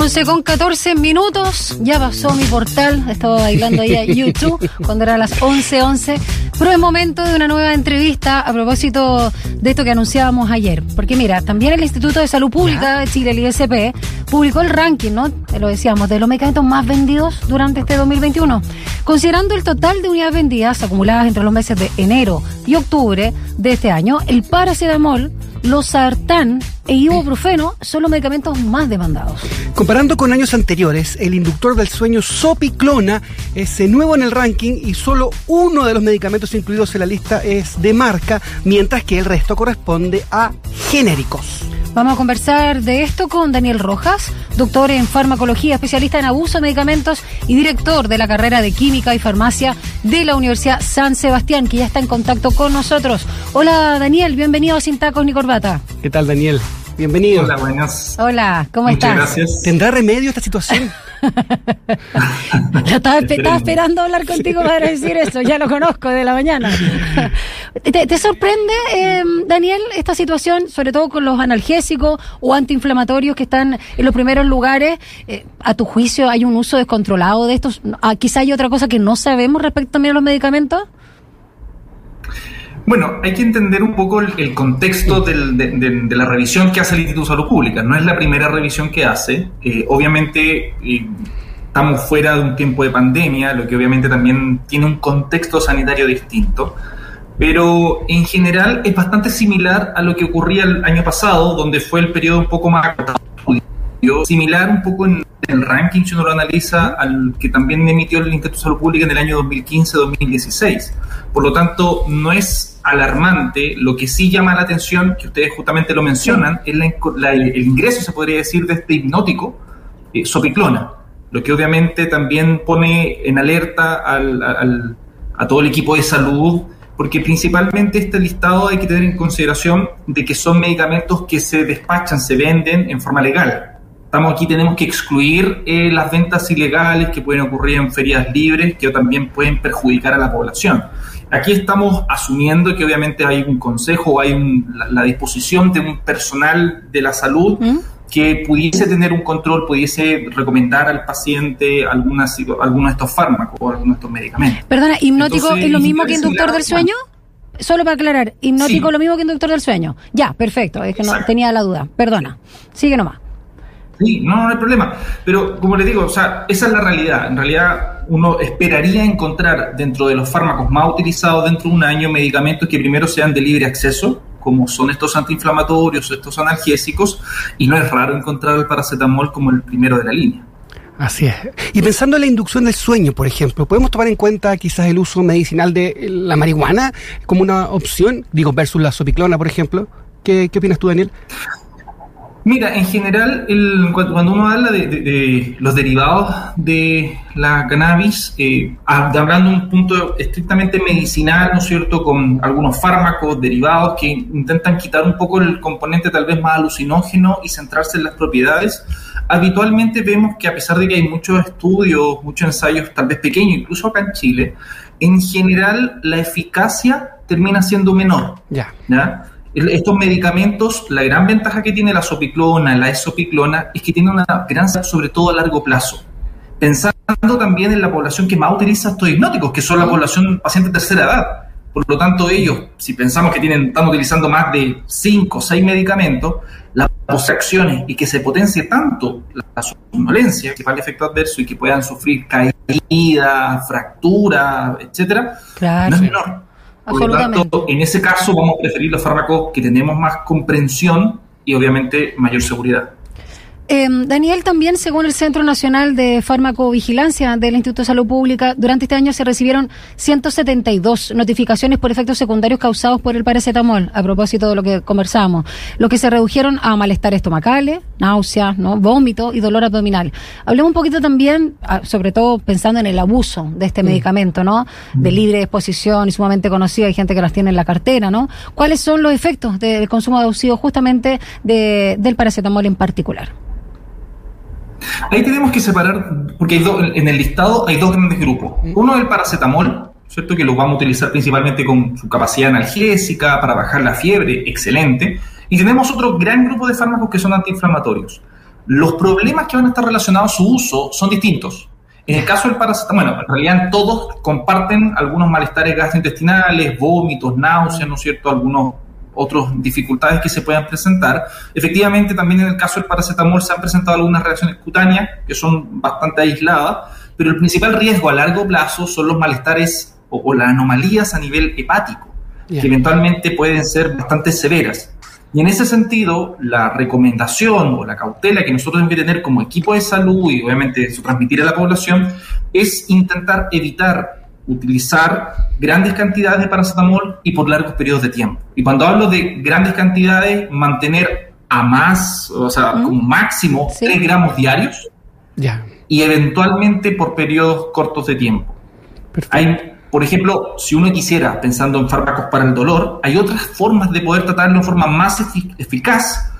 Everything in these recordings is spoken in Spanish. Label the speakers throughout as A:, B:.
A: 11 con 14 minutos, ya pasó mi portal, estaba bailando ahí a YouTube cuando era las 11.11, 11, pero es momento de una nueva entrevista a propósito de esto que anunciábamos ayer, porque mira, también el Instituto de Salud Pública de Chile, el ISP, publicó el ranking, ¿no? Te lo decíamos, de los medicamentos más vendidos durante este 2021, considerando el total de unidades vendidas acumuladas entre los meses de enero y octubre de este año, el paracetamol los sartán e ibuprofeno son los medicamentos más demandados.
B: Comparando con años anteriores, el inductor del sueño Sopiclona es nuevo en el ranking y solo uno de los medicamentos incluidos en la lista es de marca, mientras que el resto corresponde a genéricos.
A: Vamos a conversar de esto con Daniel Rojas, doctor en farmacología, especialista en abuso de medicamentos y director de la carrera de química y farmacia de la Universidad San Sebastián, que ya está en contacto con nosotros. Hola Daniel, bienvenido a Sin Tacos ni Corbata.
B: ¿Qué tal Daniel? Bienvenido.
C: Hola, buenas.
A: Hola, ¿cómo Muchas
C: estás? Gracias.
B: ¿Tendrá remedio esta situación?
A: estaba, esperando hablar contigo para decir eso, ya lo conozco de la mañana. ¿Te, sorprende, eh, Daniel, esta situación, sobre todo con los analgésicos o antiinflamatorios que están en los primeros lugares? Eh, ¿A tu juicio hay un uso descontrolado de estos? Ah, ¿Quizá hay otra cosa que no sabemos respecto también a los medicamentos?
C: Bueno, hay que entender un poco el, contexto de, la revisión que hace el Instituto de Salud Pública. No es la primera revisión que hace. Eh, obviamente eh, estamos fuera de un tiempo de pandemia, lo que obviamente también tiene un contexto sanitario distinto. Pero en general es bastante similar a lo que ocurría el año pasado, donde fue el periodo un poco más similar un poco en el ranking, si uno lo analiza, al que también emitió el Instituto de Salud Pública en el año 2015-2016. Por lo tanto, no es alarmante, lo que sí llama la atención, que ustedes justamente lo mencionan, es el ingreso, se podría decir, de este hipnótico, eh, sopiclona, lo que obviamente también pone en alerta a todo el equipo de salud, porque principalmente este listado hay que tener en consideración de que son medicamentos que se despachan, se venden en forma legal. Estamos aquí, tenemos que excluir eh, las ventas ilegales que pueden ocurrir en ferias libres, que también pueden perjudicar a la población. Aquí estamos asumiendo que obviamente hay un consejo, hay la, disposición de un personal de la salud ¿Mm? que pudiese tener un control, pudiese recomendar al paciente algunas, algunos de estos fármacos o algunos de estos medicamentos.
A: Perdona, ¿hipnótico es lo mismo que inductor del sueño? Solo para aclarar, hipnótico es lo mismo que inductor del sueño. Ya, perfecto, es que no tenía la duda. Perdona, sigue nomás.
C: Sí, no, no hay problema. Pero como les digo, o sea, esa es la realidad. En realidad, uno esperaría encontrar dentro de los fármacos más utilizados dentro de un año medicamentos que primero sean de libre acceso, como son estos antiinflamatorios, estos analgésicos, y no es raro encontrar el paracetamol como el primero de la línea.
B: Así es. Y pensando en la inducción del sueño, por ejemplo, ¿podemos tomar en cuenta quizás el uso medicinal de la marihuana como una opción, digo, versus la sopiclona, por ejemplo? ¿Qué, qué opinas tú, Daniel?
C: Mira, en general, el, cuando uno habla de, los derivados de la cannabis, eh, hablando de un punto estrictamente medicinal, ¿no es cierto?, con algunos fármacos derivados que intentan quitar un poco el componente tal vez más alucinógeno y centrarse en las propiedades, habitualmente vemos que a pesar de que hay muchos estudios, muchos ensayos tal vez pequeños, incluso acá en Chile, en general la eficacia termina siendo menor.
B: Ya.
C: ¿ya? Estos medicamentos, la gran ventaja que tiene la sopiclona, la esopiclona, es que tiene una gran sobre todo a largo plazo. Pensando también en la población que más utiliza estos hipnóticos, que son la población paciente de tercera edad. Por lo tanto, ellos, si pensamos que tienen, están utilizando más de 5 o 6 medicamentos, las acciones y que se potencie tanto la somnolencia, que el efecto adverso y que puedan sufrir caída, fractura, etcétera, no es menor. Por lo tanto, en ese caso vamos a preferir los fármacos que tenemos más comprensión y obviamente mayor seguridad.
A: Em, Daniel, también según el Centro Nacional de Farmacovigilancia del Instituto de Salud Pública, durante este año se recibieron 172 notificaciones por efectos secundarios causados por el paracetamol, a propósito de lo que conversamos, lo que se redujeron a malestar estomacales, náuseas, ¿no? vómito y dolor abdominal. Hablemos un poquito también, ah, sobre todo pensando en el abuso de este mm. medicamento, ¿no? De mm. libre exposición y sumamente conocido, hay gente que las tiene en la cartera, ¿no? ¿Cuáles son los efectos del consumo abusivo justamente del paracetamol en particular?
C: Ahí tenemos que separar, porque en el listado hay dos grandes grupos. Uno es el paracetamol, ¿cierto? Que lo vamos a utilizar principalmente con su capacidad analgésica para bajar la fiebre, excelente. Y tenemos otro gran grupo de fármacos que son antiinflamatorios. Los problemas que van a estar relacionados a su uso son distintos. En el caso del paracetamol, bueno, en realidad todos comparten algunos malestares gastrointestinales, vómitos, náuseas, ¿no es cierto? Algunos otras dificultades que se puedan presentar. Efectivamente, también en el caso del paracetamol se han presentado algunas reacciones cutáneas que son bastante aisladas, pero el principal riesgo a largo plazo son los malestares o, las anomalías a nivel hepático, que eventualmente pueden ser bastante severas. Y en ese sentido, la recomendación o la cautela que nosotros debemos tener como equipo de salud y obviamente eso transmitir a la población es intentar evitar utilizar grandes cantidades de paracetamol y por largos periodos de tiempo. Y cuando hablo de grandes cantidades, mantener a más, o sea, como máximo 3 gramos diarios ya. y eventualmente por periodos cortos de tiempo. Hay, por ejemplo, si uno quisiera, pensando en fármacos para el dolor, hay otras formas de poder tratarlo en forma más eficaz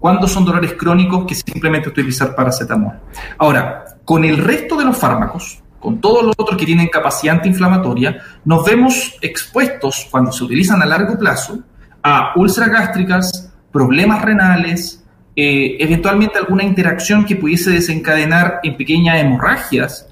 C: cuando son dolores crónicos que simplemente utilizar paracetamol. Ahora, con el resto de los fármacos, con todos los otros que tienen capacidad antiinflamatoria, nos vemos expuestos, cuando se utilizan a largo plazo, a úlceras gástricas, problemas renales, eh, eventualmente alguna interacción que pudiese desencadenar en pequeñas hemorragias,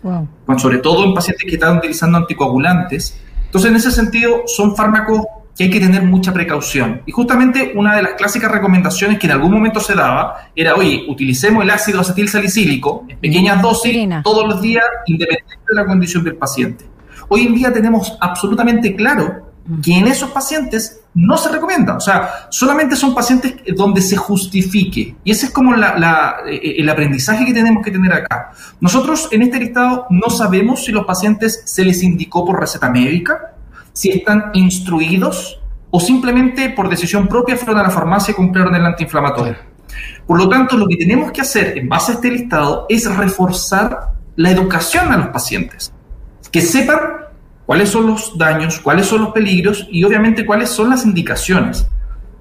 C: sobre todo en pacientes que están utilizando anticoagulantes. Entonces, en ese sentido, son fármacos que hay que tener mucha precaución. Y justamente una de las clásicas recomendaciones que en algún momento se daba era, oye, utilicemos el ácido acetil salicílico en pequeñas dosis todos los días, independientemente de la condición del paciente. Hoy en día tenemos absolutamente claro que en esos pacientes no se recomienda. O sea, solamente son pacientes donde se justifique. Y ese es como eh, el aprendizaje que tenemos que tener acá. Nosotros en este listado no sabemos si los pacientes se les indicó por receta médica, si están instruidos o simplemente por decisión propia fueron a la farmacia y compraron el antiinflamatorio. Por lo tanto, lo que tenemos que hacer en base a este listado es reforzar la educación a los pacientes, que sepan cuáles son los daños, cuáles son los peligros y obviamente cuáles son las indicaciones.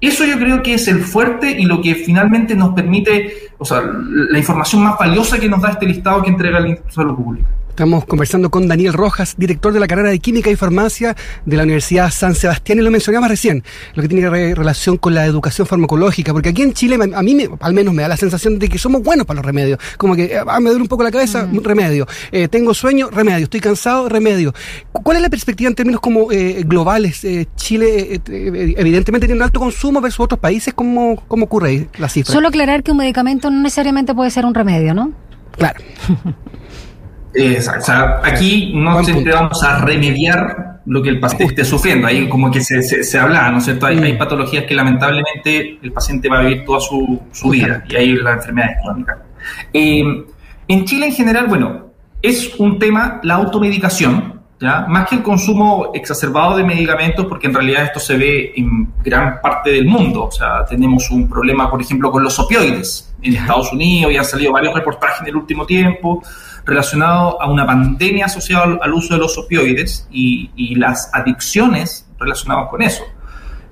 C: Eso yo creo que es el fuerte y lo que finalmente nos permite, o sea, la información más valiosa que nos da este listado que entrega el Instituto de Salud Pública.
B: Estamos conversando con Daniel Rojas, director de la carrera de Química y Farmacia de la Universidad San Sebastián, y lo mencionamos recién, lo que tiene relación con la educación farmacológica, porque aquí en Chile a mí al menos me da la sensación de que somos buenos para los remedios, como que ah, me duele un poco la cabeza, mm. remedio, eh, tengo sueño, remedio, estoy cansado, remedio. ¿Cuál es la perspectiva en términos como eh, globales? Eh, Chile evidentemente tiene un alto consumo versus otros países, ¿cómo, cómo ocurre la cifra?
A: Solo aclarar que un medicamento no necesariamente puede ser un remedio, ¿no?
B: Claro.
C: Exacto. O sea, aquí no siempre vamos a remediar lo que el paciente esté sufriendo. Ahí como que se, se, habla, ¿no es cierto? Hay, hay, patologías que lamentablemente el paciente va a vivir toda su, su vida y ahí la enfermedad es crónica. Eh, en Chile en general, bueno, es un tema la automedicación, ¿ya? Más que el consumo exacerbado de medicamentos, porque en realidad esto se ve en gran parte del mundo. O sea, tenemos un problema, por ejemplo, con los opioides en Estados Unidos y han salido varios reportajes en el último tiempo relacionado a una pandemia asociada al uso de los opioides y, las adicciones relacionadas con eso.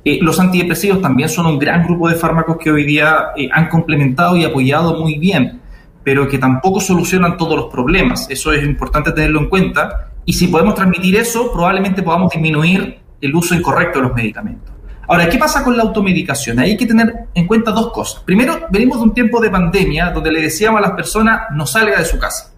C: Eh, los antidepresivos también son un gran grupo de fármacos que hoy día eh, han complementado y apoyado muy bien, pero que tampoco solucionan todos los problemas. Eso es importante tenerlo en cuenta. Y si podemos transmitir eso, probablemente podamos disminuir el uso incorrecto de los medicamentos. Ahora, ¿qué pasa con la automedicación? hay que tener en cuenta dos cosas. Primero, venimos de un tiempo de pandemia donde le decíamos a las personas no salga de su casa.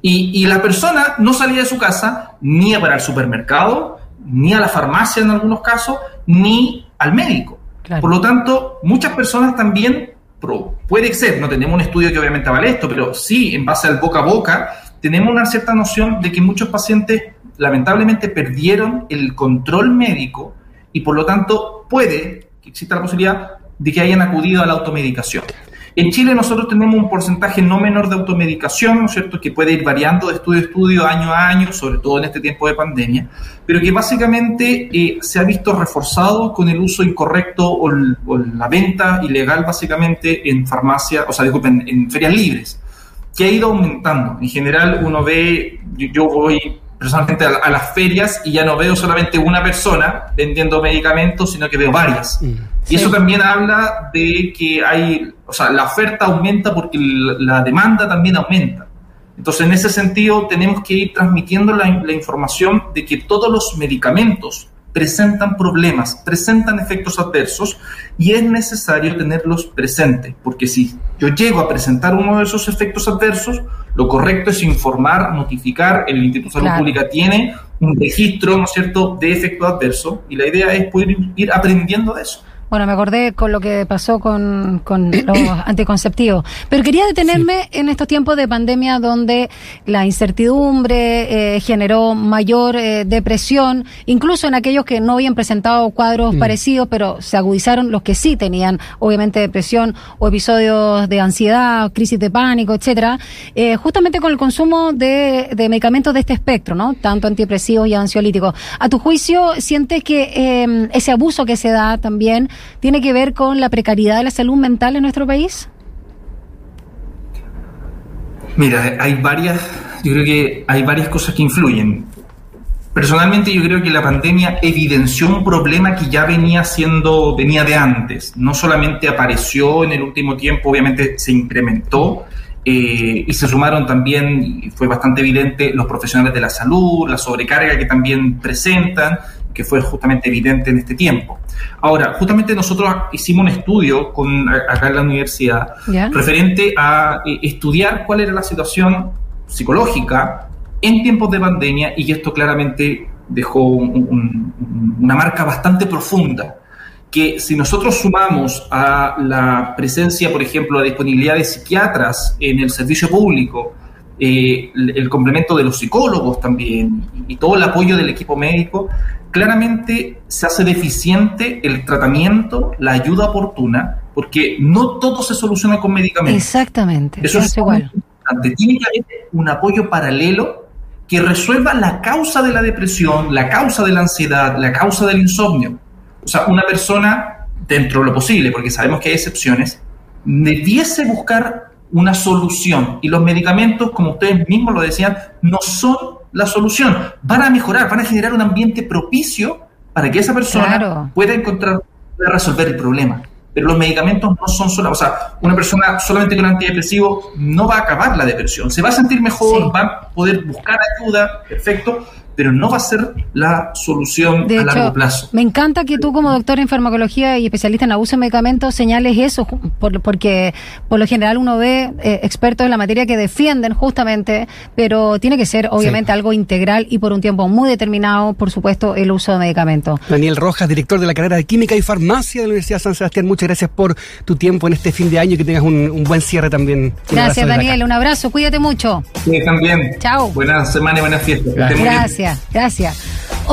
C: Y, la persona no salía de su casa ni para el supermercado, ni a la farmacia en algunos casos, ni al médico. Por lo tanto, muchas personas también, puede ser, no tenemos un estudio que obviamente vale esto, pero sí, en base al boca a boca, tenemos una cierta noción de que muchos pacientes lamentablemente perdieron el control médico y por lo tanto puede que exista la posibilidad de que hayan acudido a la automedicación. En Chile nosotros tenemos un porcentaje no menor de automedicación, ¿no es cierto?, que puede ir variando de estudio a estudio, año a año, sobre todo en este tiempo de pandemia, pero que básicamente eh, se ha visto reforzado con el uso incorrecto o, la venta ilegal básicamente en farmacia, o sea, disculpen, en ferias libres, que ha ido aumentando. En general uno ve, yo voy personalmente a, las ferias y ya no veo solamente una persona vendiendo medicamentos, sino que veo varias. Mm. Y eso también habla de que hay, o sea, la oferta aumenta porque la demanda también aumenta. Entonces, en ese sentido, tenemos que ir transmitiendo la, información de que todos los medicamentos presentan problemas, presentan efectos adversos y es necesario tenerlos presentes, porque si yo llego a presentar uno de esos efectos adversos, lo correcto es informar, notificar, el Instituto de Salud Pública tiene un registro, ¿no es cierto?, de efecto adverso y la idea es poder ir aprendiendo de eso.
A: Bueno, me acordé con lo que pasó con, con los anticonceptivos. Pero quería detenerme en estos tiempos de pandemia donde la incertidumbre eh, generó mayor eh, depresión, incluso en aquellos que no habían presentado cuadros mm. parecidos, pero se agudizaron los que sí tenían, obviamente, depresión o episodios de ansiedad, crisis de pánico, etcétera, eh, justamente con el consumo de, de, medicamentos de este espectro, ¿no? Tanto antidepresivos y ansiolíticos. A tu juicio, ¿sientes que ese abuso que se da también tiene que ver con la precariedad de la salud mental en nuestro país?
C: Mira, hay varias, yo creo que hay varias cosas que influyen. Personalmente yo creo que la pandemia evidenció un problema que ya venía siendo, venía de antes. No solamente apareció en el último tiempo, obviamente se incrementó eh, y se sumaron también, y fue bastante evidente, los profesionales de la salud, la sobrecarga que también presentan que fue justamente evidente en este tiempo. Ahora, justamente nosotros hicimos un estudio con, acá en la universidad referente a eh, estudiar cuál era la situación psicológica en tiempos de pandemia y esto claramente dejó una marca bastante profunda que si nosotros sumamos a la presencia, por ejemplo, la disponibilidad de psiquiatras en el servicio público, eh, el, complemento de los psicólogos también y, todo el apoyo del equipo médico, claramente se hace deficiente el tratamiento, la ayuda oportuna, porque no todo se soluciona con medicamentos.
A: Exactamente.
C: Eso es igual. Tiene que haber un apoyo paralelo que resuelva la causa de la depresión, la causa de la ansiedad, la causa del insomnio. O sea, una persona, dentro de lo posible, porque sabemos que hay excepciones, debiese buscar una solución. Y los medicamentos, como ustedes mismos lo decían, no son la solución. Van a mejorar, van a generar un ambiente propicio para que esa persona pueda encontrar, pueda resolver el problema. Pero los medicamentos no son solo, o sea, una persona solamente con antidepresivo no va a acabar la depresión. Se va a sentir mejor, va a poder buscar ayuda, perfecto, pero no va a ser la solución a largo plazo.
A: Me encanta que tú como doctor en farmacología y especialista en abuso de medicamentos señales eso, porque por lo general uno ve eh, expertos en la materia que defienden justamente, pero tiene que ser obviamente algo integral y por un tiempo muy determinado, por supuesto, el uso de medicamentos.
B: Daniel Rojas, director de la carrera de Química y Farmacia de la Universidad de San Sebastián, muchas gracias por tu tiempo en este fin de año y que tengas un, buen cierre también.
A: Gracias, Daniel, un abrazo, cuídate mucho.
C: Sí, también.
A: Chao.
C: Buena semana y buenas fiestas
A: gracias.